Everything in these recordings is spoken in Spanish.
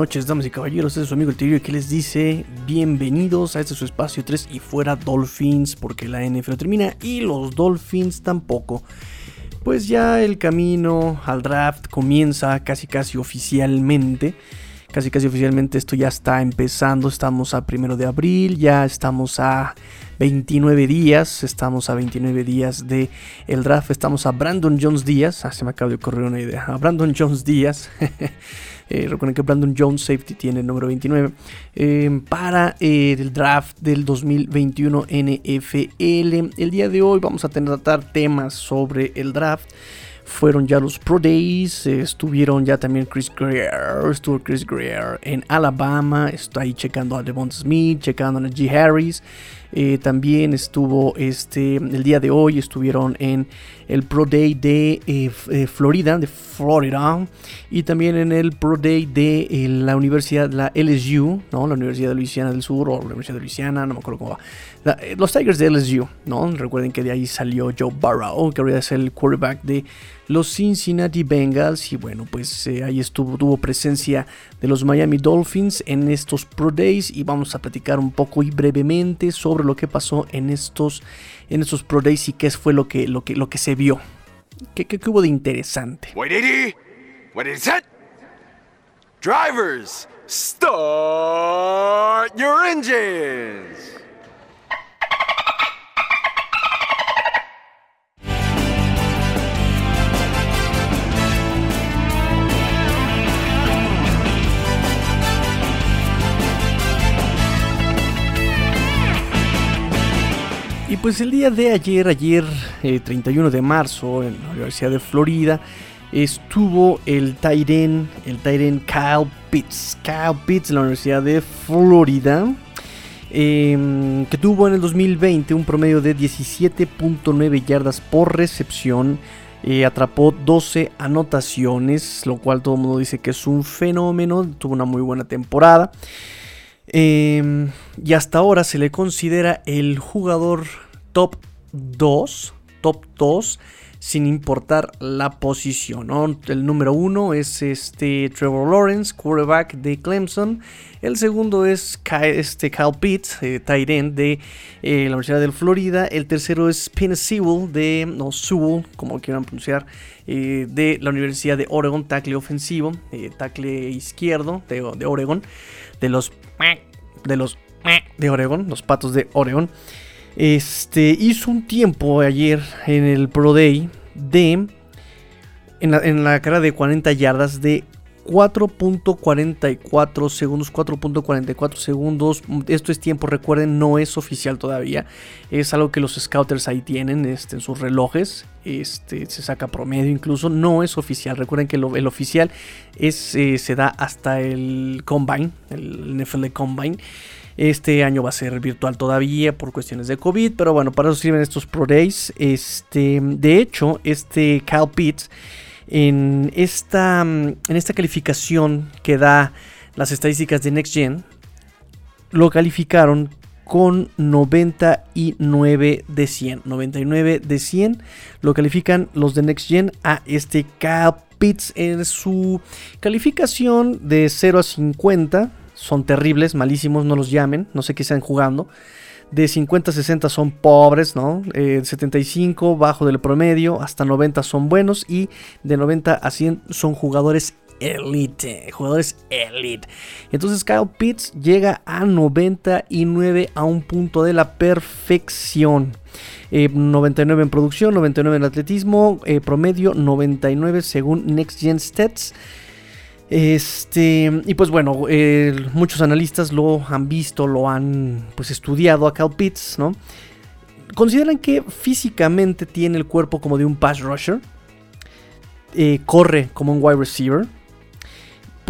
noches, damas y caballeros. Este es su amigo el Tigre que les dice bienvenidos a este su espacio 3 y fuera Dolphins porque la NFL termina y los Dolphins tampoco. Pues ya el camino al draft comienza casi casi oficialmente. Casi casi oficialmente esto ya está empezando. Estamos a primero de abril, ya estamos a 29 días. Estamos a 29 días de el draft. Estamos a Brandon Jones Díaz. Ah, se me acaba de ocurrir una idea. A Brandon Jones Díaz. Eh, recuerden que Brandon Jones, safety, tiene el número 29. Eh, para eh, el draft del 2021 NFL. El día de hoy vamos a tratar temas sobre el draft fueron ya los Pro Days, estuvieron ya también Chris Greer, estuvo Chris Greer en Alabama, está ahí checando a Devon Smith, checando a G. Harris, eh, también estuvo este, el día de hoy, estuvieron en el Pro Day de eh, eh, Florida, de Florida, y también en el Pro Day de la Universidad, la LSU, ¿no? la Universidad de Luisiana del Sur, o la Universidad de Luisiana, no me acuerdo cómo va. Los Tigers de LSU, ¿no? Recuerden que de ahí salió Joe Burrow, que ahora es el quarterback de los Cincinnati Bengals, y bueno, pues ahí estuvo, tuvo presencia de los Miami Dolphins en estos Pro Days, y vamos a platicar un poco y brevemente sobre lo que pasó en estos, en Pro Days y qué fue lo que, lo que, lo que se vio. ¿Qué, qué, qué hubo de interesante? What is it? Drivers, start your engines. Y pues el día de ayer, ayer 31 eh, de marzo, en la Universidad de Florida, estuvo el Tyren, el Tyren Kyle Pitts. Kyle Pitts en la Universidad de Florida. Em, que tuvo en el 2020 un promedio de 17.9 yardas por recepción. Eh, atrapó 12 anotaciones, lo cual todo el mundo dice que es un fenómeno. Tuvo una muy buena temporada. Em, y hasta ahora se le considera el jugador top 2, top 2, sin importar la posición. El número 1 es este Trevor Lawrence, quarterback de Clemson. El segundo es Kyle, este Kyle Pitts, eh, tight end de eh, la Universidad de Florida. El tercero es Penn Sewell, de, no Sewell, como quieran pronunciar, eh, de la Universidad de Oregon, tackle ofensivo, tackle izquierdo de, de Oregon, de los de los de Oregon, los patos de Oregon. Este hizo un tiempo ayer en el Pro Day de en la, en la cara de 40 yardas de 4.44 segundos, 4.44 segundos. Esto es tiempo, recuerden, no es oficial todavía. Es algo que los scouters ahí tienen este, en sus relojes. Este, se saca promedio incluso. No es oficial. Recuerden que el oficial es, eh, se da hasta el Combine, el NFL Combine. Este año va a ser virtual todavía por cuestiones de COVID, pero bueno, para eso sirven estos Pro Days. Este, de hecho, este Cal Pitts en esta, en esta calificación que da las estadísticas de Next Gen, lo calificaron con 99 de 100. 99 de 100 lo califican los de Next Gen a este Pitts en su calificación de 0 a 50. Son terribles, malísimos, no los llamen, no sé qué están jugando de 50 a 60 son pobres, ¿no? 75 eh, bajo del promedio, hasta 90 son buenos y de 90 a 100 son jugadores elite, jugadores elite. Entonces Kyle Pitts llega a 99 a un punto de la perfección. 99 eh, en producción, 99 en atletismo, eh, promedio 99 según Next Gen Stats. Este, y pues bueno, muchos analistas lo han visto, lo han pues estudiado a Cal Pitts, ¿no? Consideran que físicamente tiene el cuerpo como de un pass rusher, eh, corre como un wide receiver,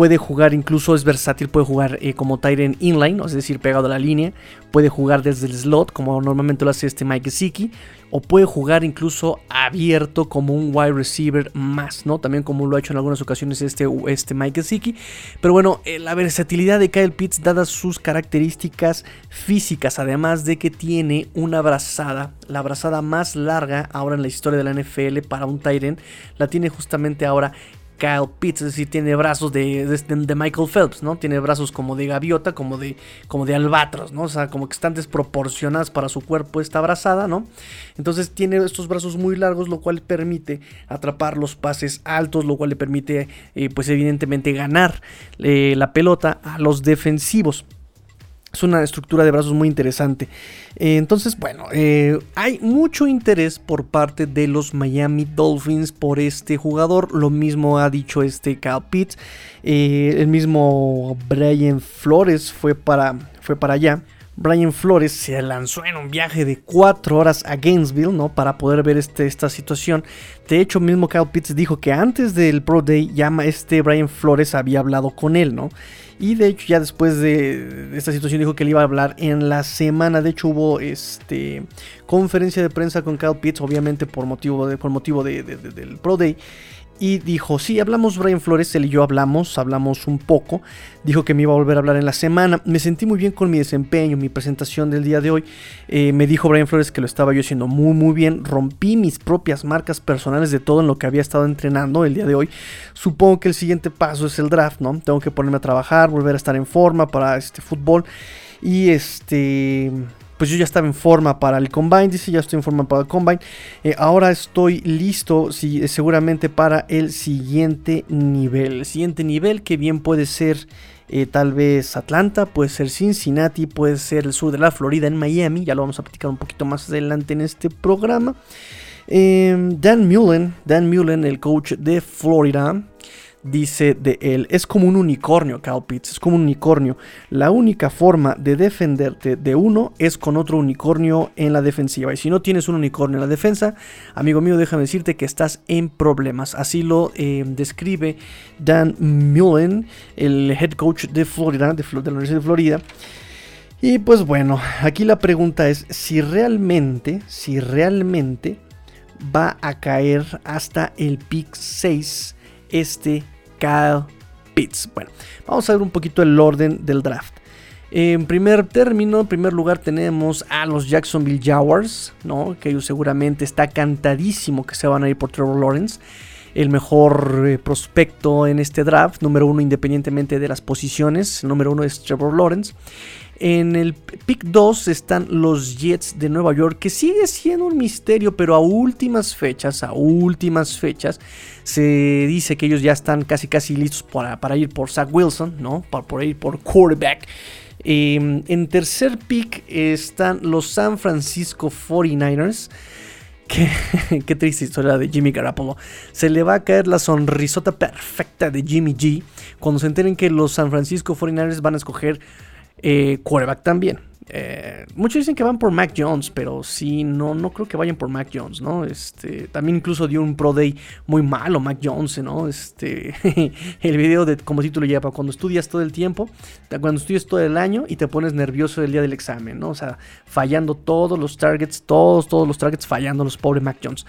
puede jugar, incluso es versátil, puede jugar eh, como Tyrant inline, es decir, pegado a la línea, puede jugar desde el slot, como normalmente lo hace este Mike Gesicki, o puede jugar incluso abierto como un wide receiver más, ¿no? También como lo ha hecho en algunas ocasiones este, este Mike Gesicki. Pero bueno, eh, la versatilidad de Kyle Pitts, dadas sus características físicas, además de que tiene una brazada, la brazada más larga ahora en la historia de la NFL para un Tyrant, la tiene justamente ahora Kyle Pitts, es decir, tiene brazos de, de, Michael Phelps, ¿no? Tiene brazos como de gaviota, como de, como de albatros, ¿no? O sea, como que están desproporcionadas para su cuerpo esta abrazada, ¿no? Entonces tiene estos brazos muy largos, lo cual permite atrapar los pases altos, lo cual le permite, eh, pues evidentemente, ganar eh, la pelota a los defensivos. Es una estructura de brazos muy interesante. Eh, entonces, bueno, eh, hay mucho interés por parte de los Miami Dolphins por este jugador. Lo mismo ha dicho este Cal Pitts. Eh, el mismo Brian Flores fue para, fue para allá. Brian Flores se lanzó en un viaje de 4 horas a Gainesville, ¿no? Para poder ver este, esta situación. De hecho, mismo Kyle Pitts dijo que antes del Pro Day, ya este Brian Flores había hablado con él, ¿no? Y de hecho, ya después de, esta situación dijo que le iba a hablar en la semana. De hecho, hubo este conferencia de prensa con Kyle Pitts, obviamente por motivo, de, por motivo del Pro Day y dijo, sí, hablamos Brian Flores, él y yo hablamos, hablamos un poco, dijo que me iba a volver a hablar en la semana, me sentí muy bien con mi desempeño, mi presentación del día de hoy, eh, me dijo Brian Flores que lo estaba yo haciendo muy muy bien, rompí mis propias marcas personales de todo en lo que había estado entrenando el día de hoy, supongo que el siguiente paso es el draft, ¿no? Tengo que ponerme a trabajar, volver a estar en forma para este fútbol. Y este pues yo ya estaba en forma para el combine, dice, ya estoy en forma para el combine. Eh, ahora estoy listo, sí, seguramente para el siguiente nivel. El siguiente nivel que bien puede ser eh, tal vez Atlanta, puede ser Cincinnati, puede ser el sur de la Florida, en Miami. Ya lo vamos a platicar un poquito más adelante en este programa. Em, Dan Mullen, Dan Mullen, el coach de Florida dice de él, es como un unicornio, Cal Pitts, es como un unicornio. La única forma de defenderte de uno es con otro unicornio en la defensiva. Y si no tienes un unicornio en la defensa, amigo mío, déjame decirte que estás en problemas. Así lo eh, describe Dan Mullen, el head coach de Florida, de, de la Universidad de Florida. Y pues bueno, aquí la pregunta es si realmente, si realmente va a caer hasta el pick 6 este Kyle Pitts. Bueno, vamos a ver un poquito el orden del draft. En primer término, en primer lugar tenemos a los Jacksonville Jaguars, ¿no? que ellos seguramente está cantadísimo que se van a ir por Trevor Lawrence, el mejor eh, prospecto en este draft, número uno independientemente de las posiciones, el número uno es Trevor Lawrence. En el pick 2 están los Jets de Nueva York, que sigue siendo un misterio, pero a últimas fechas, a últimas fechas, se dice que ellos ya están casi casi listos para, ir por Zach Wilson, ¿no? Para, por ir por quarterback. Em, en tercer pick están los San Francisco 49ers. Qué, triste historia de Jimmy Garoppolo. Se le va a caer la sonrisota perfecta de Jimmy G cuando se enteren que los San Francisco 49ers van a escoger eh, quarterback también. Eh, muchos dicen que van por Mac Jones, pero sí, no, no creo que vayan por Mac Jones, ¿no? Este, también incluso dio un Pro Day muy malo Mac Jones, ¿no? Este, el video de como título lleva cuando estudias todo el tiempo, cuando estudias todo el año y te pones nervioso el día del examen, ¿no? O sea, fallando todos los targets, todos, todos los targets fallando los pobres Mac Jones.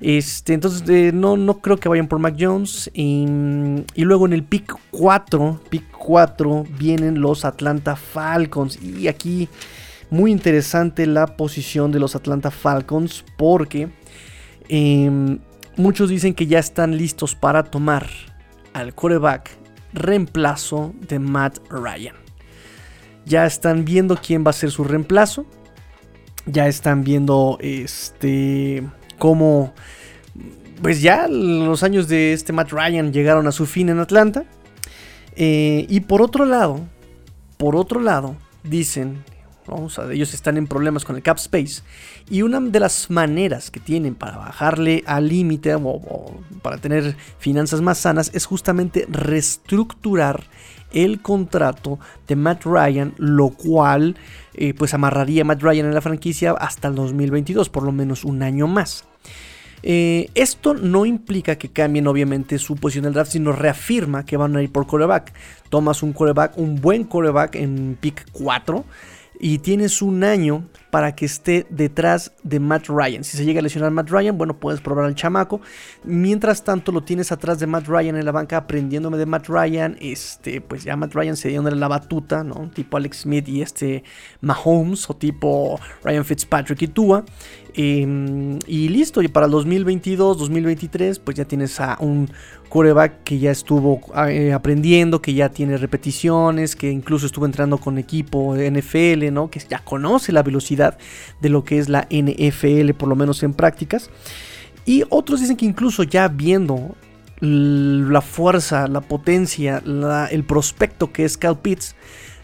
Este, entonces eh, no, no creo que vayan por Mac Jones. Y, luego en el pick 4, pick 4 vienen los Atlanta Falcons. Y aquí muy interesante la posición de los Atlanta Falcons porque em, muchos dicen que ya están listos para tomar al quarterback reemplazo de Matt Ryan. Ya están viendo quién va a ser su reemplazo. Ya están viendo este cómo pues ya los años de este Matt Ryan llegaron a su fin en Atlanta. Eh, y por otro lado, por otro lado, dicen, ellos están en problemas con el cap space. Y una de las maneras que tienen para bajarle al límite o, para tener finanzas más sanas es justamente reestructurar el contrato de Matt Ryan, lo cual eh, pues amarraría a Matt Ryan en la franquicia hasta el 2022, por lo menos un año más. Eh, esto no implica que cambien obviamente su posición del draft, sino reafirma que van a ir por coreback. Tomas un coreback, un buen coreback en pick 4 y tienes un año para que esté detrás de Matt Ryan. Si se llega a lesionar Matt Ryan, bueno, puedes probar al chamaco. Mientras tanto, lo tienes atrás de Matt Ryan en la banca, aprendiéndome de Matt Ryan. Este, pues ya Matt Ryan se dio la batuta, ¿no? Tipo Alex Smith y este Mahomes, o tipo Ryan Fitzpatrick y Tua. Em, y listo, y para el 2022, 2023, pues ya tienes a un coreback que ya estuvo eh, aprendiendo, que ya tiene repeticiones, que incluso estuvo entrando con equipo NFL, ¿no? Que ya conoce la velocidad de lo que es la NFL, por lo menos en prácticas. Y otros dicen que incluso ya viendo la fuerza, la potencia, el prospecto que es Cal Pitts,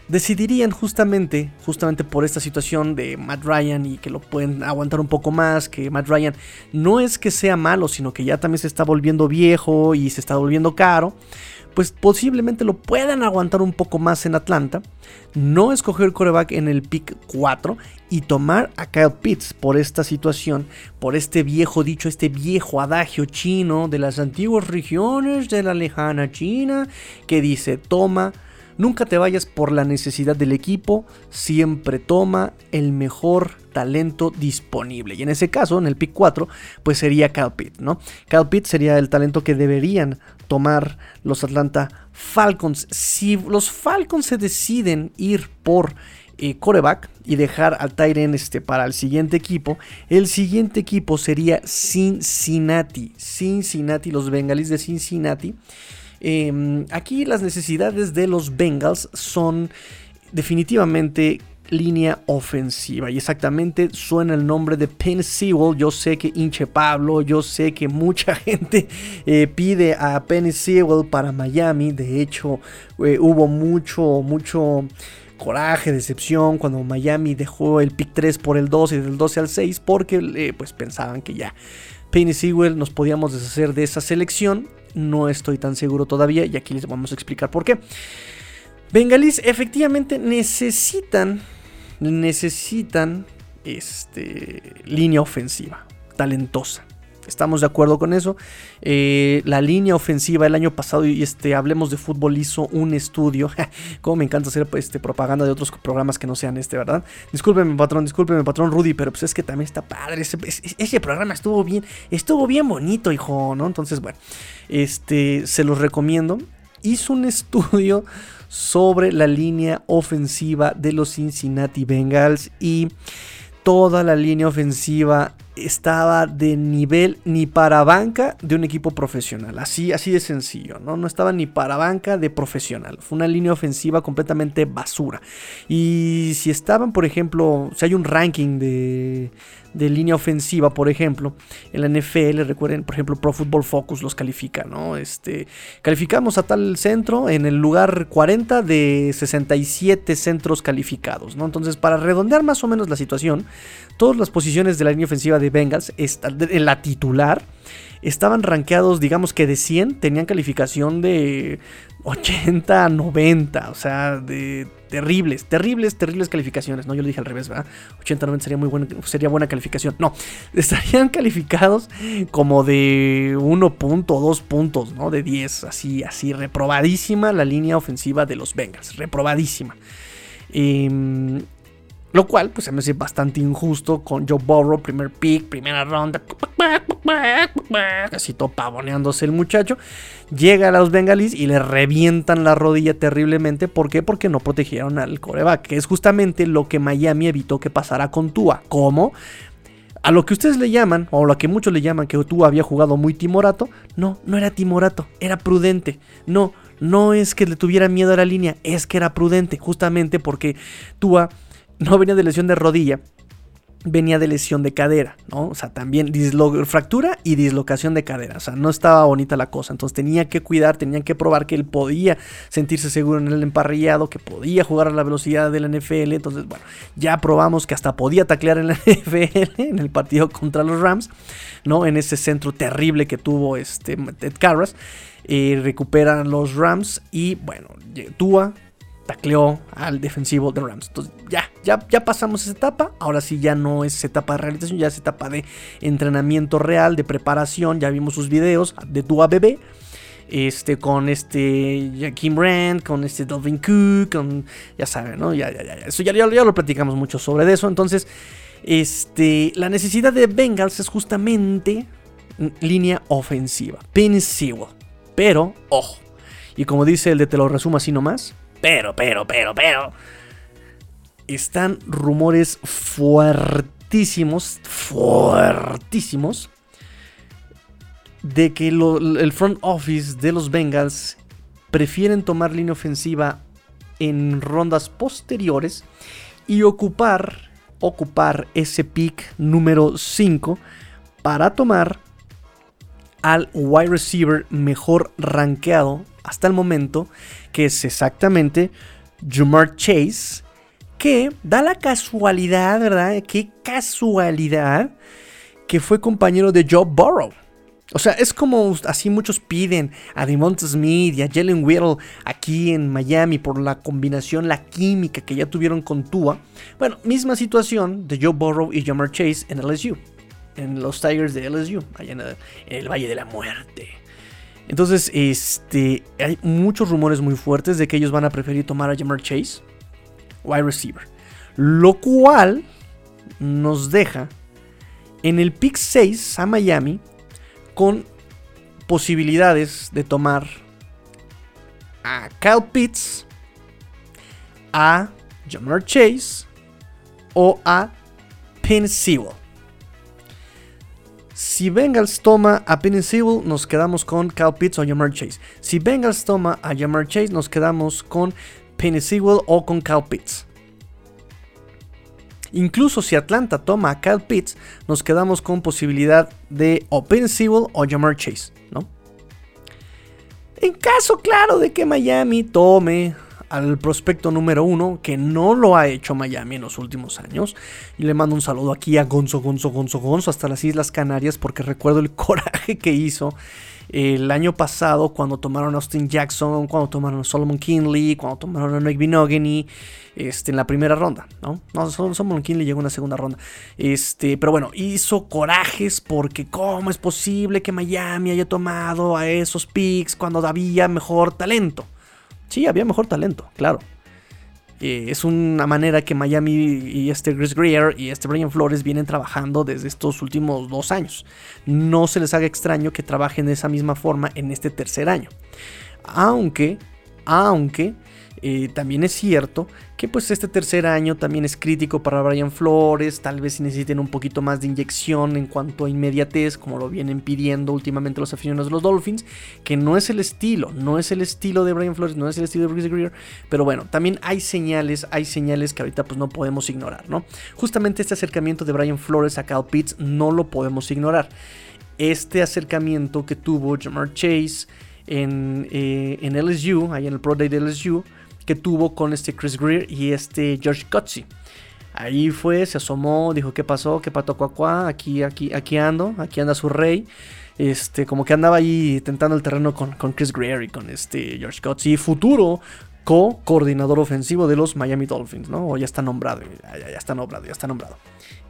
decidirían justamente, justamente por esta situación de Matt Ryan y que lo pueden aguantar un poco más, que Matt Ryan no es que sea malo, sino que ya también se está volviendo viejo y se está volviendo caro, pues posiblemente lo puedan aguantar un poco más en Atlanta, no escoger coreback en el pick 4 y tomar a Kyle Pitts por esta situación, por este viejo dicho, este viejo adagio chino de las antiguas regiones de la lejana China que dice toma Nunca te vayas por la necesidad del equipo, siempre toma el mejor talento disponible. Y en ese caso, en el pick 4, pues sería Cal Pitt, ¿no? Cal Pitt sería el talento que deberían tomar los Atlanta Falcons. Si los Falcons se deciden ir por eh, coreback y dejar al Tyren este para el siguiente equipo, el siguiente equipo sería Cincinnati. Cincinnati, los Bengalis de Cincinnati. Em, aquí las necesidades de los Bengals son definitivamente línea ofensiva. Y exactamente suena el nombre de Penn Sewell. Yo sé que hinche Pablo, yo sé que mucha gente eh, pide a Penn Sewell para Miami. De hecho, eh, hubo mucho, mucho coraje, decepción cuando Miami dejó el pick 3 por el 2 y del 12 al 6 porque eh, pues pensaban que ya Penny Sewell nos podíamos deshacer de esa selección no estoy tan seguro todavía y aquí les vamos a explicar por qué. Bengalis efectivamente necesitan, necesitan este, línea ofensiva, talentosa. Estamos de acuerdo con eso. Eh, la línea ofensiva el año pasado, y este, hablemos de fútbol, hizo un estudio. Como me encanta hacer este, propaganda de otros programas que no sean este, ¿verdad? Discúlpeme, patrón, discúlpeme, patrón Rudy, pero pues es que también está padre. Ese, ese, programa estuvo bien, estuvo bien bonito, hijo, ¿no? Entonces, bueno, este, se los recomiendo. Hizo un estudio sobre la línea ofensiva de los Cincinnati Bengals y toda la línea ofensiva estaba de nivel ni para banca de un equipo profesional. Así, así de sencillo, ¿no? No estaba ni para banca de profesional. Fue una línea ofensiva completamente basura. Y si estaban, por ejemplo, si hay un ranking de, de línea ofensiva, por ejemplo, en la NFL, recuerden, por ejemplo, Pro Football Focus los califica, ¿no? Este, calificamos a tal centro en el lugar 40 de 67 centros calificados, ¿no? Entonces, para redondear más o menos la situación, todas las posiciones de la línea ofensiva de Bengals, en la titular, estaban rankeados, digamos que de 100, tenían calificación de 80 90, o sea, de terribles, terribles, terribles calificaciones. No, yo lo dije al revés, ¿verdad? 80 90 sería muy buena, sería buena calificación. No, estarían calificados como de 1 punto, 2 puntos, ¿no? De 10, así, así, reprobadísima la línea ofensiva de los Bengals, reprobadísima. Eh, lo cual, pues se me hace bastante injusto con Joe Burrow, primer pick, primera ronda. Casi todo pavoneándose el muchacho. Llega a los bengalis y le revientan la rodilla terriblemente. ¿Por qué? Porque no protegieron al coreback. Que es justamente lo que Miami evitó que pasara con Tua. ¿Cómo? A lo que ustedes le llaman, o a lo que muchos le llaman que Tua había jugado muy timorato. No, no era timorato, era prudente. No, no es que le tuviera miedo a la línea, es que era prudente. Justamente porque Tua no venía de lesión de rodilla, venía de lesión de cadera, ¿no? O sea, también fractura y dislocación de cadera, o sea, no estaba bonita la cosa, entonces tenía que cuidar, tenían que probar que él podía sentirse seguro en el emparrillado, que podía jugar a la velocidad de la NFL, entonces, bueno, ya probamos que hasta podía taclear en la NFL en el partido contra los Rams, ¿no? En ese centro terrible que tuvo este Ted Carras, eh, recuperan los Rams y, bueno, Tua tacleó al defensivo de Rams. Entonces ya, ya, ya pasamos esa etapa. Ahora sí ya no es etapa de realización, ya es etapa de entrenamiento real, de preparación. Ya vimos sus videos de tu bebé. Este, con este Kim Brand, con este Dolphin Cook, con, ya saben, ¿no? Ya, ya, ya, eso ya, ya, lo platicamos mucho sobre eso. Entonces, este, la necesidad de Bengals es justamente línea ofensiva. Penny Pero, ojo, y como dice el de te lo resumo así nomás, pero, pero, pero, pero. Están rumores fuertísimos, fuertísimos, de que el front office de los Bengals prefieren tomar línea ofensiva en rondas posteriores y ocupar, ocupar ese pick número 5 para tomar al wide receiver mejor rankeado hasta el momento, que es exactamente Jamar Chase, que da la casualidad, ¿verdad? Qué casualidad que fue compañero de Joe Burrow. O sea, es como así muchos piden a Devonta Smith y a Jalen Whittle aquí en Miami por la combinación, la química que ya tuvieron con Tua. Bueno, misma situación de Joe Burrow y Jamar Chase en LSU, en los Tigers de LSU, allá en el, Valle de la Muerte. Entonces, este, hay muchos rumores muy fuertes de que ellos van a preferir tomar a Jamar Chase, wide receiver. Lo cual nos deja en el pick 6 a Miami con posibilidades de tomar a Kyle Pitts, a Jamar Chase o a Penn Si Bengals toma a Penn nos quedamos con Kyle Pitts o Jamar Chase. Si Bengals toma a Jamar Chase, nos quedamos con Penn o con Kyle Pitts. Incluso si Atlanta toma a Kyle Pitts, nos quedamos con posibilidad de o Penn o Jamar Chase, ¿no? En caso claro de que Miami tome al prospecto número uno, que no lo ha hecho Miami en los últimos años. Y le mando un saludo aquí a Gonzo, Gonzo, Gonzo, Gonzo, hasta las Islas Canarias, porque recuerdo el coraje que hizo el año pasado cuando tomaron a Austin Jackson, cuando tomaron a Solomon Kinley, cuando tomaron a Nick Binogany, este, en la primera ronda, ¿no? No, Solomon Kinley llegó en la segunda ronda. Este, pero bueno, hizo corajes porque cómo es posible que Miami haya tomado a esos picks cuando había mejor talento. Sí, había mejor talento, claro. Eh, es una manera que Miami y este Chris Greer y este Brian Flores vienen trabajando desde estos últimos dos años. No se les haga extraño que trabajen de esa misma forma en este tercer año. Aunque, aunque eh, también es cierto que pues este tercer año también es crítico para Brian Flores, tal vez necesiten un poquito más de inyección en cuanto a inmediatez, como lo vienen pidiendo últimamente los aficionados de los Dolphins, que no es el estilo, no es el estilo de Brian Flores, no es el estilo de Bruce Greer, pero bueno, también hay señales, hay señales que ahorita pues no podemos ignorar, ¿no? Justamente este acercamiento de Brian Flores a Cal Pitts no lo podemos ignorar. Este acercamiento que tuvo Jamar Chase en, eh, en LSU, ahí en el Pro Day de LSU, que tuvo con este Chris Greer y este George Gutsy. Ahí fue, se asomó, dijo, ¿qué pasó? ¿Qué pato cuacuá? Aquí, aquí, aquí ando, aquí anda su rey. Este, como que andaba ahí tentando el terreno con, con Chris Greer y con este George Gutsy, futuro co-coordinador ofensivo de los Miami Dolphins, ¿no? O ya está nombrado, ya, está nombrado, ya está nombrado.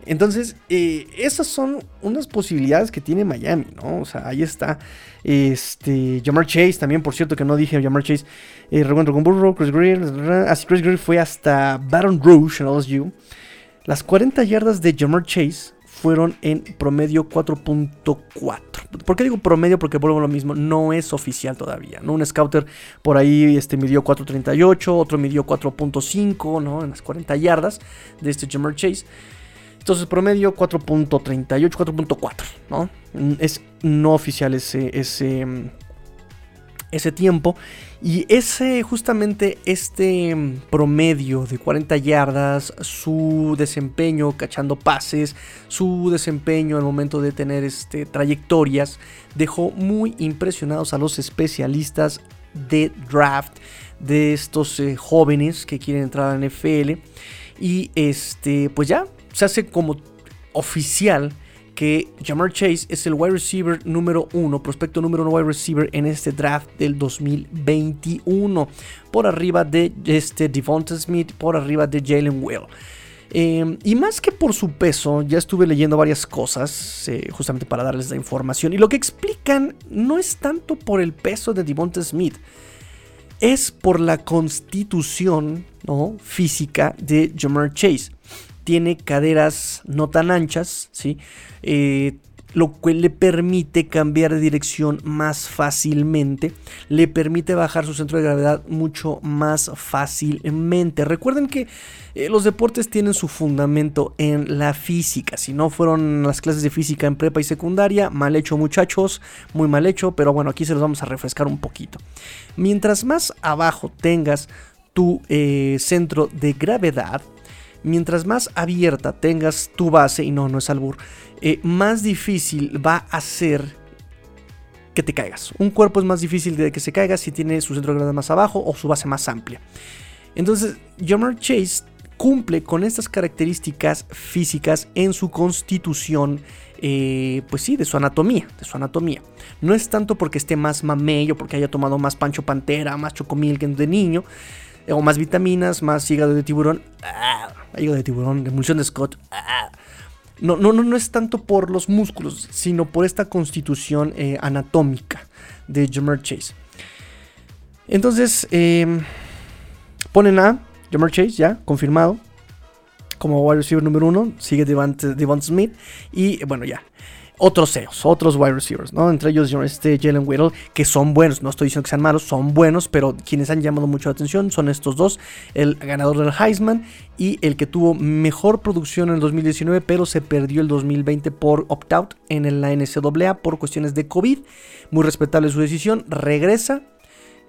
Entonces, eh, esas son unas posibilidades que tiene Miami, ¿no? O sea, ahí está. Este, Jamar Chase, también, por cierto, que no dije Jamar Chase. Eh, reencuentro con Burrow, Chris Greer. Así Chris Greer fue hasta Baton Rouge en LSU. Las 40 yardas de Jamar Chase fueron en promedio 4.4. ¿Por qué digo promedio? Porque vuelvo a lo mismo, no es oficial todavía. Un scouter por ahí este, midió 4.38, otro midió 4.5, ¿no? En las 40 yardas de este Jamar Chase. Entonces, promedio 4.38, 4.4, ¿no? Es no oficial ese, ese, ese tiempo. Y ese, justamente este mm, promedio de 40 yardas, su desempeño cachando pases, su desempeño al momento de tener este, trayectorias, dejó muy impresionados a los especialistas de draft de estos eh, jóvenes que quieren entrar a la NFL. Y este, pues ya se hace como oficial que Jamar Chase es el wide receiver número uno, prospecto número uno wide receiver en este draft del 2021, por arriba de este Devonta Smith, por arriba de Jalen Will. Em, y más que por su peso, ya estuve leyendo varias cosas eh, justamente para darles la información. Y lo que explican no es tanto por el peso de Devonta Smith, es por la constitución ¿no? física de Jamar Chase tiene caderas no tan anchas, ¿sí? Eh, lo cual le permite cambiar de dirección más fácilmente, le permite bajar su centro de gravedad mucho más fácilmente. Recuerden que eh, los deportes tienen su fundamento en la física, si no fueron las clases de física en prepa y secundaria, mal hecho muchachos, muy mal hecho, pero bueno, aquí se los vamos a refrescar un poquito. Mientras más abajo tengas tu eh, centro de gravedad, mientras más abierta tengas tu base, y no, no es albur, eh, más difícil va a ser que te caigas. Un cuerpo es más difícil de que se caiga si tiene su centro de gravedad más abajo o su base más amplia. Entonces, Jammer Chase cumple con estas características físicas en su constitución, eh, pues sí, de su anatomía, de su anatomía. No es tanto porque esté más mamello, porque haya tomado más pancho pantera, más chocomil que de niño, o más vitaminas, más hígado de tiburón, ah, hígado de tiburón, emulsión de Scott. Ah. No, no, no, no es tanto por los músculos, sino por esta constitución eh, anatómica de Jamar Chase. Entonces, em, ponen a Jamar Chase, ya, confirmado. Como wide receiver número uno, sigue Devon Smith. Y bueno, ya otros CEOs, otros wide receivers, ¿no? Entre ellos este Jalen Whittle, que son buenos, no estoy diciendo que sean malos, son buenos, pero quienes han llamado mucho la atención son estos dos, el ganador del Heisman y el que tuvo mejor producción en el 2019, pero se perdió el 2020 por opt-out en la NCAA por cuestiones de COVID. Muy respetable su decisión, regresa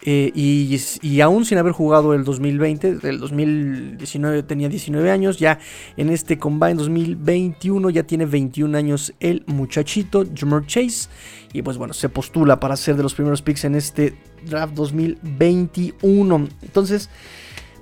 eh, y, aún sin haber jugado el 2020, el 2019 tenía 19 años, ya en este Combine 2021 ya tiene 21 años el muchachito, Jamar Chase. Y pues bueno, se postula para ser de los primeros picks en este draft 2021. Entonces,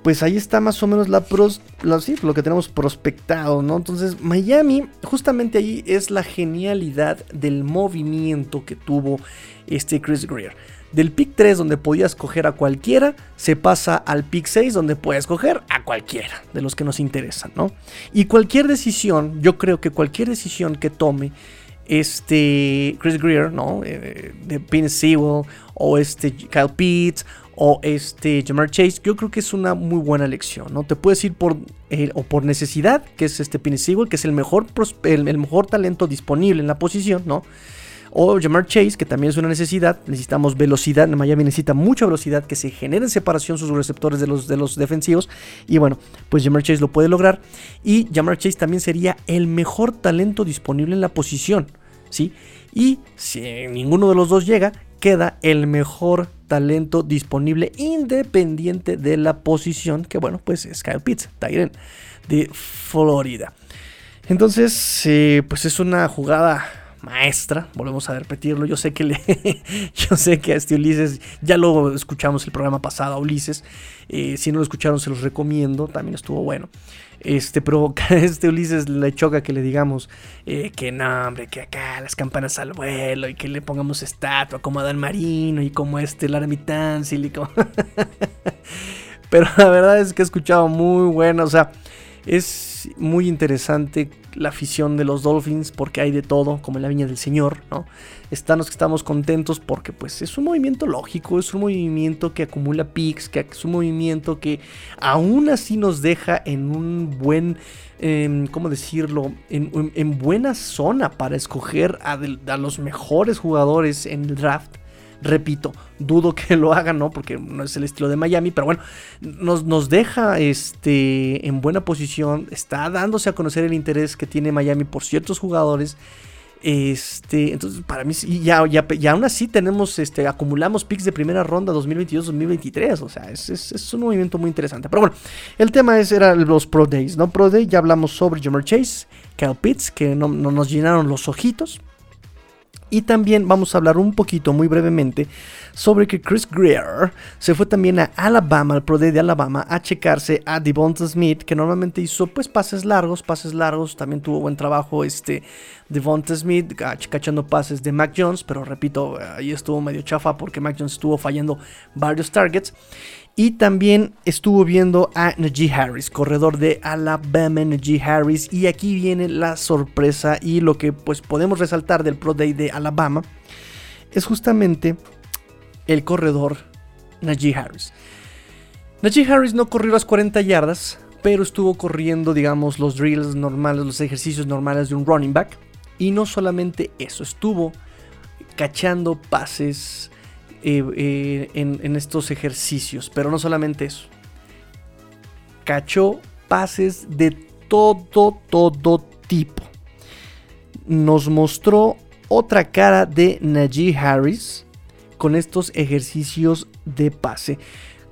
pues ahí está más o menos la, pros, lo que tenemos prospectado, ¿no? Entonces, Miami, justamente ahí es la genialidad del movimiento que tuvo este Chris Greer del pick 3 donde podías escoger a cualquiera, se pasa al pick 6 donde puedes escoger a cualquiera de los que nos interesan, ¿no? Y cualquier decisión, yo creo que cualquier decisión que tome este Chris Greer, ¿no? Eh, de Pin Sewell o este Kyle Pitts o este Jamar Chase, yo creo que es una muy buena elección, ¿no? Te puedes ir por eh, o por necesidad, que es este Pin Sewell, que es el mejor, el mejor talento disponible en la posición, ¿no? O Jamar Chase, que también es una necesidad. Necesitamos velocidad. Miami necesita mucha velocidad, que se genere en separación sus receptores de los, de los defensivos. Y bueno, pues Jamar Chase lo puede lograr. Y Jamar Chase también sería el mejor talento disponible en la posición. ¿sí? Y si ninguno de los dos llega, queda el mejor talento disponible independiente de la posición. Que bueno, pues es Kyle Pitts, Tyren de Florida. Entonces, eh, pues es una jugada maestra, volvemos a repetirlo, yo sé que le, yo sé que a este Ulises, ya lo escuchamos el programa pasado a Ulises, eh, si no lo escucharon se los recomiendo, también estuvo bueno, este, pero a este Ulises le choca que le digamos eh, que no, hombre, que acá las campanas al vuelo y que le pongamos estatua como Dan Marino y como este y como... pero la verdad es que he escuchado muy bueno, o sea, es muy interesante la afición de los Dolphins porque hay de todo, como en la viña del Señor, ¿no? Estamos contentos porque pues es un movimiento lógico, es un movimiento que acumula picks, que es un movimiento que aún así nos deja en un buen, em, ¿cómo decirlo? En, buena zona para escoger a los mejores jugadores en el draft Repito, dudo que lo hagan, ¿no? Porque no es el estilo de Miami, pero bueno, nos, nos deja este, en buena posición. Está dándose a conocer el interés que tiene Miami por ciertos jugadores. Este, entonces, para mí, ya, ya, ya aún así tenemos, este, acumulamos picks de primera ronda 2022-2023. O sea, es, es, un movimiento muy interesante. Pero bueno, el tema es, era los Pro Days, ¿no? Pro Day, ya hablamos sobre Jamar Chase, Kyle Pitts, que no, no nos llenaron los ojitos. Y también vamos a hablar un poquito, muy brevemente, sobre que Chris Greer se fue también a Alabama, al Pro de Alabama, a checarse a Devonta Smith, que normalmente hizo pues pases largos, pases largos. También tuvo buen trabajo este Devonta Smith, cachando pases de Mac Jones, pero repito, ahí estuvo medio chafa porque Mac Jones estuvo fallando varios targets. Y también estuvo viendo a Najee Harris, corredor de Alabama Najee Harris. Y aquí viene la sorpresa y lo que pues podemos resaltar del Pro Day de Alabama es justamente el corredor Najee Harris. Najee Harris no corrió las 40 yardas, pero estuvo corriendo, digamos, los drills normales, los ejercicios normales de un running back. Y no solamente eso, estuvo cachando pases en, en estos ejercicios, pero no solamente eso. Cachó pases de todo, todo tipo. Nos mostró otra cara de Najee Harris con estos ejercicios de pase.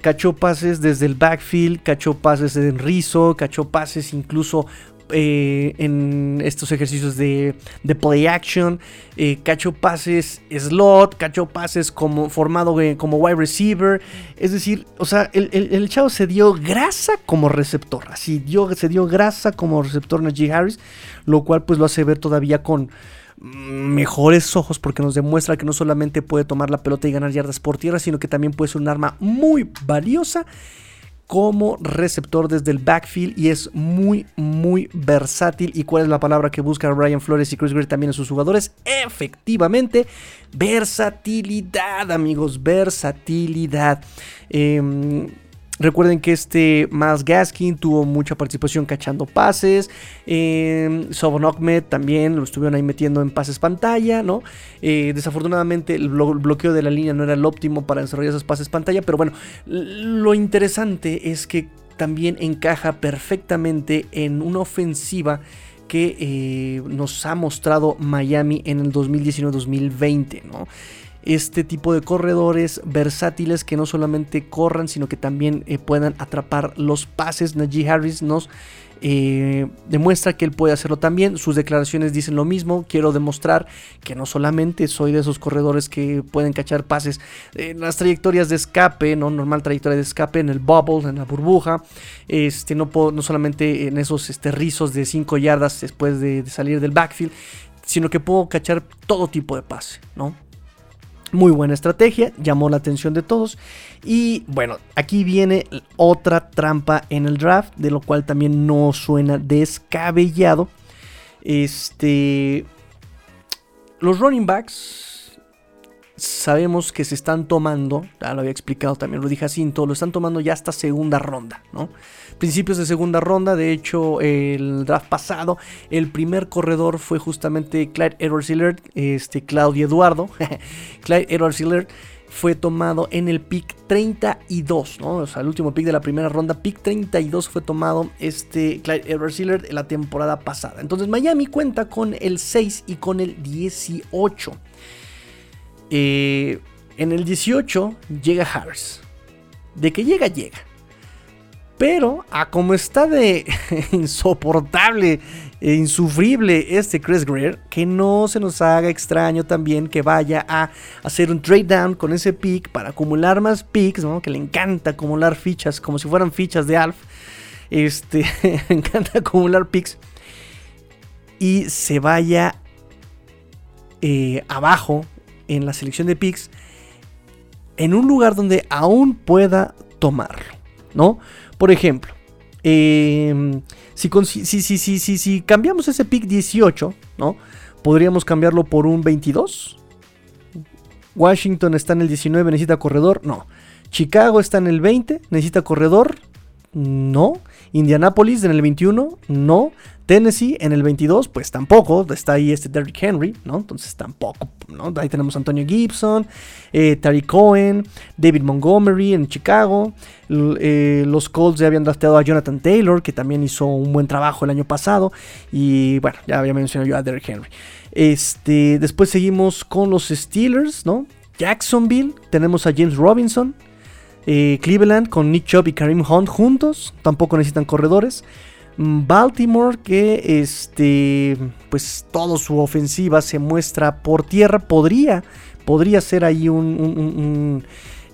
Cachó pases desde el backfield, cachó pases en rizo, cachó pases incluso eh, en estos ejercicios de, play action, eh, cacho pases slot, cacho pases como formado como wide receiver. Es decir, o sea, el, chavo se dio grasa como receptor. Así dio, se dio grasa como receptor Najee Harris, lo cual pues lo hace ver todavía con mejores ojos porque nos demuestra que no solamente puede tomar la pelota y ganar yardas por tierra, sino que también puede ser un arma muy valiosa como receptor desde el backfield y es muy, muy versátil. ¿Y cuál es la palabra que buscan Ryan Flores y Chris Greer también en sus jugadores? Efectivamente, versatilidad, amigos, versatilidad. Eh, Recuerden que este Miles Gaskin tuvo mucha participación cachando pases. Eh, Sobon también lo estuvieron ahí metiendo en pases pantalla, ¿no? Eh, desafortunadamente el, bloqueo de la línea no era el óptimo para desarrollar esos pases pantalla, pero bueno, lo interesante es que también encaja perfectamente en una ofensiva que eh, nos ha mostrado Miami en el 2019-2020, ¿no? Este tipo de corredores versátiles que no solamente corran, sino que también eh, puedan atrapar los pases. Najee Harris nos eh, demuestra que él puede hacerlo también. Sus declaraciones dicen lo mismo. Quiero demostrar que no solamente soy de esos corredores que pueden cachar pases en las trayectorias de escape, no normal trayectoria de escape en el bubble, en la burbuja. Este, no, no solamente en esos este, rizos de 5 yardas después de, de salir del backfield, sino que puedo cachar todo tipo de pase, ¿no? Muy buena estrategia, llamó la atención de todos. Y bueno, aquí viene otra trampa en el draft, de lo cual también no suena descabellado. Este. Los running backs sabemos que se están tomando, ya lo había explicado también, lo dije así, todo lo están tomando ya hasta segunda ronda, ¿no? Principios de segunda ronda, de hecho, el draft pasado, el primer corredor fue justamente Clyde Edwards Hillard, este, Claudio Eduardo, Clyde Edwards Hillard fue tomado en el pick 32, ¿no? O sea, el último pick de la primera ronda, pick 32 fue tomado este Clyde Edwards Hillard en la temporada pasada. Entonces Miami cuenta con el 6 y con el 18. Eh, en el 18 llega Harris. De que llega, llega. Pero a como está de insoportable e insufrible este Chris Greer, que no se nos haga extraño también que vaya a hacer un trade down con ese pick para acumular más picks, ¿no? Que le encanta acumular fichas como si fueran fichas de Alf. Este, le encanta acumular picks. Y se vaya eh, abajo en la selección de picks en un lugar donde aún pueda tomarlo, ¿no? Por ejemplo, em, si, si, si, si, cambiamos ese pick 18, ¿no? Podríamos cambiarlo por un 22. Washington está en el 19, necesita corredor, no. Chicago está en el 20, necesita corredor, no. Indianapolis en el 21, no. Tennessee en el 22, pues tampoco. Está ahí este Derrick Henry, ¿no? Entonces tampoco, ¿no? Ahí tenemos Antonio Gibson, eh, Tariq Cohen, David Montgomery en Chicago. Eh, los Colts ya habían drafteado a Jonathan Taylor, que también hizo un buen trabajo el año pasado. Y bueno, ya había mencionado yo a Derrick Henry. Este, después seguimos con los Steelers, ¿no? Jacksonville, tenemos a James Robinson. Cleveland con Nick Chubb y Karim Hunt juntos, tampoco necesitan corredores. Mm, Baltimore que este pues toda su ofensiva se muestra por tierra podría podría ser ahí un,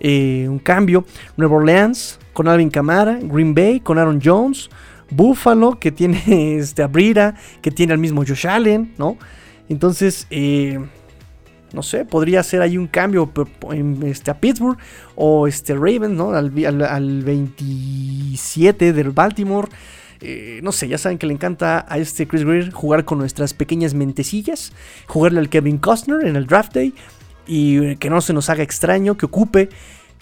eh, un, cambio Nueva Orleans con Alvin Kamara Green Bay con Aaron Jones Buffalo que tiene este a que tiene al mismo Josh Allen no entonces eh, no sé, podría ser ahí un cambio este, a Pittsburgh o este Ravens, ¿no? Al, al 27 del Baltimore. Eh, no sé, ya saben que le encanta a este Chris Greer jugar con nuestras pequeñas mentecillas, jugarle al Kevin Costner en el draft day y que no se nos haga extraño, que ocupe,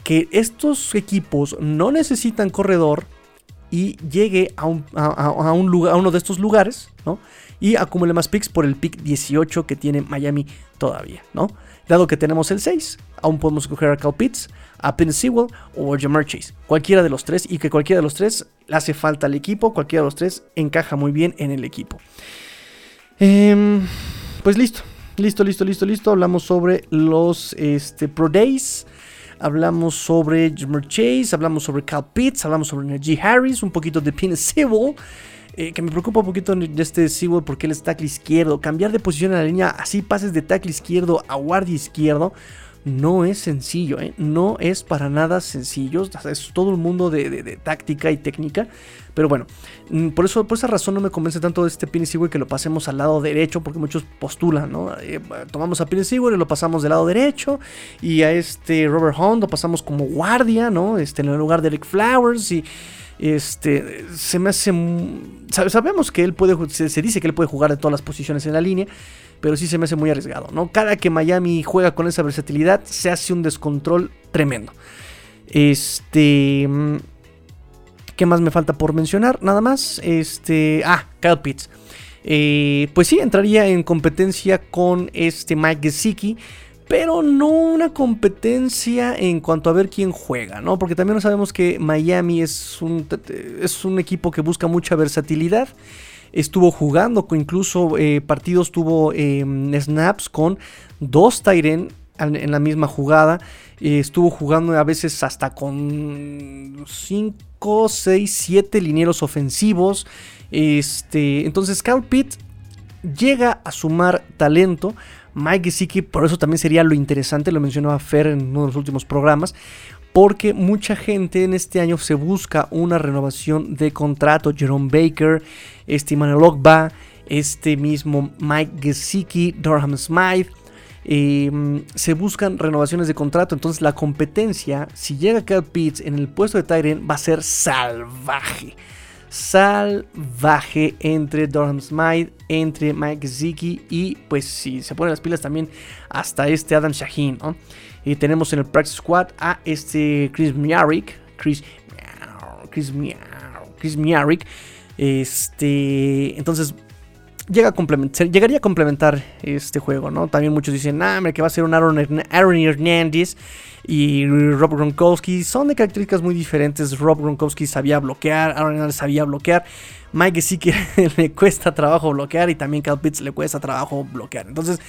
que estos equipos no necesitan corredor y llegue a, un, lugar, a uno de estos lugares, ¿no? Y acumule más picks por el pick 18 que tiene Miami todavía, ¿no? Dado que tenemos el 6, aún podemos escoger a Cal Pitts, a Penn Sewell o a Jamar Chase. Cualquiera de los tres y que cualquiera de los tres le hace falta al equipo, cualquiera de los tres encaja muy bien en el equipo. Em, pues listo, listo, listo, listo, listo. Hablamos sobre los este, Pro Days. Hablamos sobre Jamar Chase, hablamos sobre Cal Pitts, hablamos sobre Najee Harris, un poquito de Penn Sewell. Eh, que me preocupa un poquito de este Sewell porque él es tackle izquierdo. Cambiar de posición en la línea, así pases de tackle izquierdo a guardia izquierdo no es sencillo, ¿eh? no es para nada sencillo, es todo el mundo de, táctica y técnica, pero bueno, mm, por, eso, por esa razón no me convence tanto de este Penny que lo pasemos al lado derecho, porque muchos postulan, ¿no? Eh, tomamos a Penny y lo pasamos del lado derecho, y a este Robert Hunt lo pasamos como guardia, ¿no? Este, en el lugar de Eric Flowers, y este, se me hace. Sabemos que él puede. Se, dice que él puede jugar de todas las posiciones en la línea. Pero sí se me hace muy arriesgado, ¿no? Cada que Miami juega con esa versatilidad, se hace un descontrol tremendo. Este. ¿Qué más me falta por mencionar? Nada más. Este. Ah, Kyle Pitts. Eh, pues sí, entraría en competencia con este Mike Gesicki pero no una competencia en cuanto a ver quién juega, ¿no? Porque también sabemos que Miami es un, es un equipo que busca mucha versatilidad. Estuvo jugando, incluso eh, partidos tuvo em, snaps con dos Tyren en la misma jugada. Eh, estuvo jugando a veces hasta con 5, 6, 7 linieros ofensivos. Este, entonces Cal Pitt llega a sumar talento Mike Gesicki, por eso también sería lo interesante, lo mencionaba Fer en uno de los últimos programas, porque mucha gente en este año se busca una renovación de contrato. Jerome Baker, este Emmanuel Ogba, este mismo Mike Gesicki, Durham Smythe. Em, se buscan renovaciones de contrato. Entonces la competencia, si llega Cal Pitts en el puesto de Tyrion, va a ser salvaje salvaje entre Durham Smythe, entre Mike Ziki y pues si se ponen las pilas también hasta este Adam Shaheen, Y tenemos en el Practice Squad a este Chris Miarik, Chris Chris Miarik, este, entonces llega a complementar, llegaría a complementar este juego, ¿no? También muchos dicen, ah, que va a ser un Aaron, Aaron Hernandez y Rob Gronkowski son de características muy diferentes. Rob Gronkowski sabía bloquear, Aaron Hernandez sabía bloquear. Mike que le cuesta trabajo bloquear y también Cal Pitts le cuesta trabajo bloquear. Entonces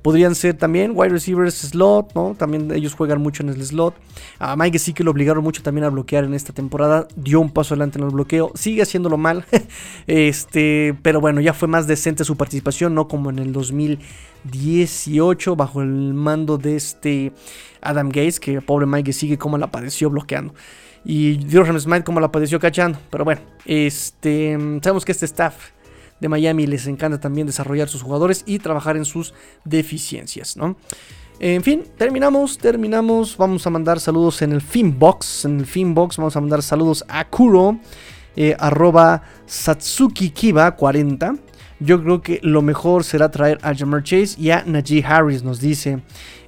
podrían ser también wide receivers slot, ¿no? También ellos juegan mucho en el slot. A Mike que lo obligaron mucho también a bloquear en esta temporada. Dio un paso adelante en el bloqueo. Sigue haciéndolo mal. este, pero bueno, ya fue más decente su participación, no como en el 2018 bajo el mando de este Adam Gates, que pobre Mike sigue como la padeció bloqueando. Y Durham Smith como la padeció cachando. Pero bueno, este, sabemos que este staff de Miami les encanta también desarrollar sus jugadores y trabajar en sus deficiencias, ¿no? En fin, terminamos, terminamos. Vamos a mandar saludos en el Finbox. En el Finbox vamos a mandar saludos a Kuro, eh, arroba Satsuki Kiba 40. Yo creo que lo mejor será traer a Jamar Chase y a Najee Harris, nos dice.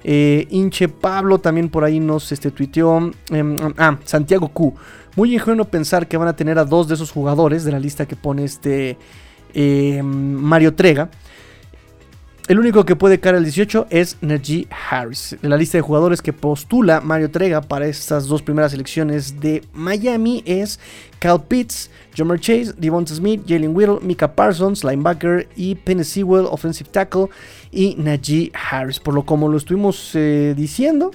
Eh, Inche Pablo también por ahí nos este, tuiteó. Em, ah, Santiago Q. Muy ingenuo pensar que van a tener a dos de esos jugadores de la lista que pone este em, Mario Trega. El único que puede caer al 18 es Najee Harris. En la lista de jugadores que postula Mario Trega para estas dos primeras elecciones de Miami es Cal Pitts, Jomer Chase, Devonta Smith, Jalen Whittle, Mika Parsons, linebacker y Penny Sewell, offensive tackle y Najee Harris. Por lo como lo estuvimos eh, diciendo,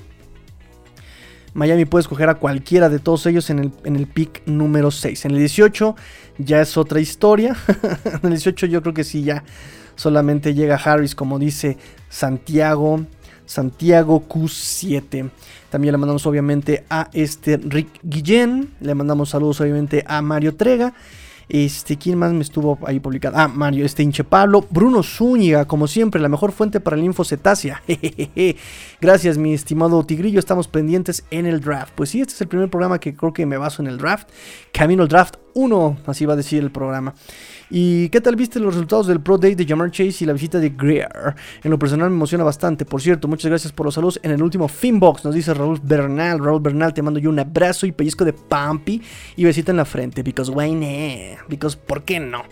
Miami puede escoger a cualquiera de todos ellos en el, en el pick número 6. En el 18 ya es otra historia. en el 18 yo creo que sí ya solamente llega Harris como dice Santiago. Santiago Q7. También le mandamos obviamente a este Rick Guillén. Le mandamos saludos obviamente a Mario Trega. Este, ¿quién más me estuvo ahí publicado? Ah, Mario, este hinche Pablo. Bruno Zúñiga, como siempre, la mejor fuente para el info cetácea. Gracias, mi estimado Tigrillo. Estamos pendientes en el draft. Pues sí, este es el primer programa que creo que me baso en el draft. Camino al draft 1, así va a decir el programa. ¿Y qué tal viste los resultados del Pro Day de Jamar Chase y la visita de Greer? En lo personal me emociona bastante. Por cierto, muchas gracias por los saludos en el último Finbox. Nos dice Raúl Bernal. Raúl Bernal, te mando yo un abrazo y pellizco de Pampi y besita en la frente. Because why not? Because, ¿por qué no?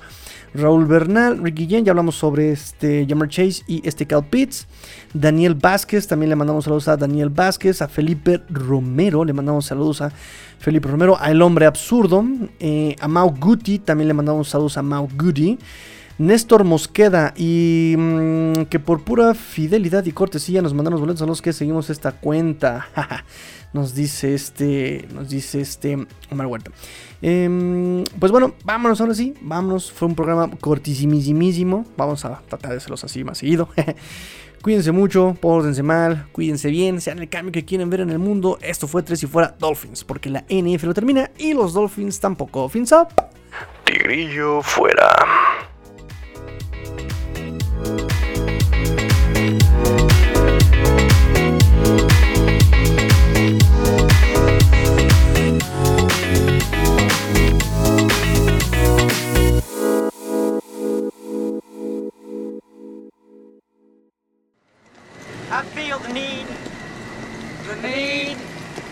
Raúl Bernal, Ricky Yen, ya hablamos sobre este Jammer Chase y este Cal Pitts. Daniel Vázquez, también le mandamos saludos a Daniel Vázquez, a Felipe Romero, le mandamos saludos a Felipe Romero, a El Hombre Absurdo, eh, a Mau Guti, también le mandamos saludos a Mau Guti. Néstor Mosqueda y mm, que por pura fidelidad y cortesía nos mandaron los boletos son los que seguimos esta cuenta. nos dice este, nos dice este Omar Huerta. Em, pues bueno, vámonos ahora sí, vámonos. Fue un programa cortísimísimo. Vamos a tratar de hacerlos así más seguido. Cuídense mucho, pórtense mal, cuídense bien, sean el cambio que quieren ver en el mundo. Esto fue Tres y Fuera Dolphins, porque la NF lo termina y los Dolphins tampoco. Fins up. Tigrillo fuera.